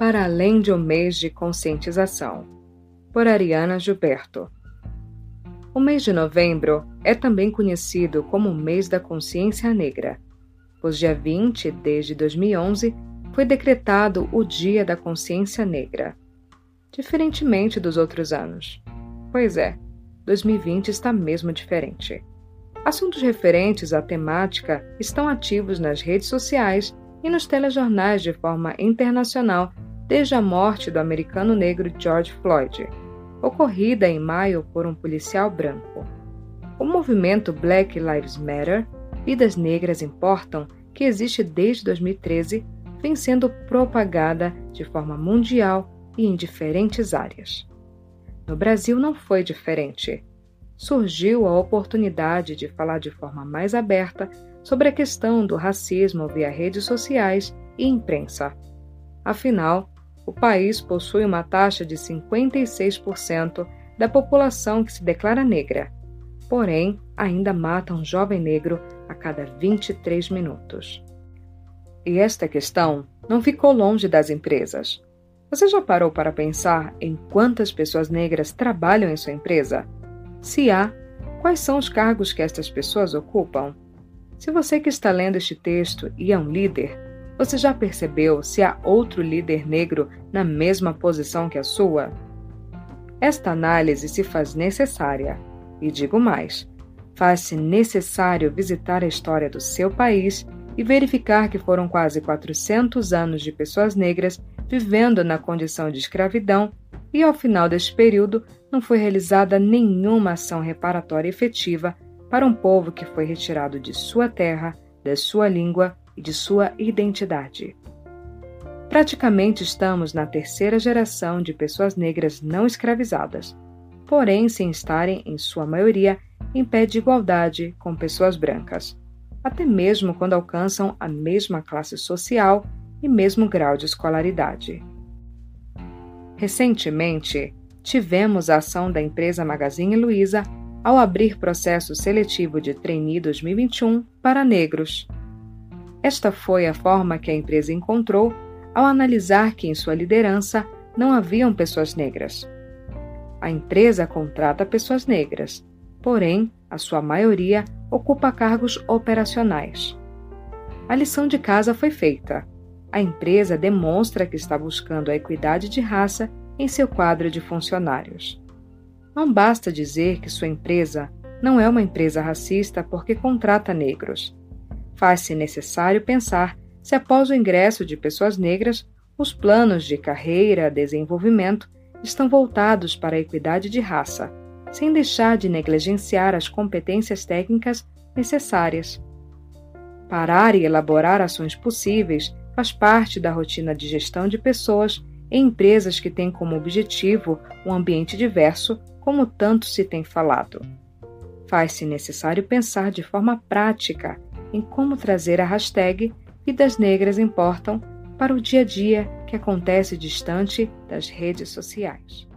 para além de um mês de conscientização. Por Ariana Gilberto. O mês de novembro é também conhecido como o mês da consciência negra, pois dia 20, desde 2011, foi decretado o Dia da Consciência Negra, diferentemente dos outros anos. Pois é, 2020 está mesmo diferente. Assuntos referentes à temática estão ativos nas redes sociais e nos telejornais de forma internacional desde a morte do americano negro George Floyd, ocorrida em maio por um policial branco. O movimento Black Lives Matter, Vidas Negras Importam, que existe desde 2013, vem sendo propagada de forma mundial e em diferentes áreas. No Brasil não foi diferente. Surgiu a oportunidade de falar de forma mais aberta sobre a questão do racismo via redes sociais e imprensa. Afinal, o país possui uma taxa de 56% da população que se declara negra, porém ainda mata um jovem negro a cada 23 minutos. E esta questão não ficou longe das empresas. Você já parou para pensar em quantas pessoas negras trabalham em sua empresa? Se há, quais são os cargos que estas pessoas ocupam? Se você que está lendo este texto e é um líder, você já percebeu se há outro líder negro na mesma posição que a sua? Esta análise se faz necessária, e digo mais: faz-se necessário visitar a história do seu país e verificar que foram quase 400 anos de pessoas negras vivendo na condição de escravidão e, ao final deste período, não foi realizada nenhuma ação reparatória efetiva para um povo que foi retirado de sua terra, da sua língua e de sua identidade. Praticamente estamos na terceira geração de pessoas negras não escravizadas, porém sem estarem, em sua maioria, em pé de igualdade com pessoas brancas, até mesmo quando alcançam a mesma classe social e mesmo grau de escolaridade. Recentemente, tivemos a ação da empresa Magazine Luiza ao abrir processo seletivo de trainee 2021 para negros. Esta foi a forma que a empresa encontrou ao analisar que em sua liderança não haviam pessoas negras. A empresa contrata pessoas negras, porém, a sua maioria ocupa cargos operacionais. A lição de casa foi feita. A empresa demonstra que está buscando a equidade de raça em seu quadro de funcionários. Não basta dizer que sua empresa não é uma empresa racista porque contrata negros faz-se necessário pensar se, após o ingresso de pessoas negras, os planos de carreira, desenvolvimento estão voltados para a equidade de raça, sem deixar de negligenciar as competências técnicas necessárias. Parar e elaborar ações possíveis faz parte da rotina de gestão de pessoas em empresas que têm como objetivo um ambiente diverso, como tanto se tem falado. Faz-se necessário pensar de forma prática em como trazer a hashtag Vidas Negras Importam para o dia a dia que acontece distante das redes sociais.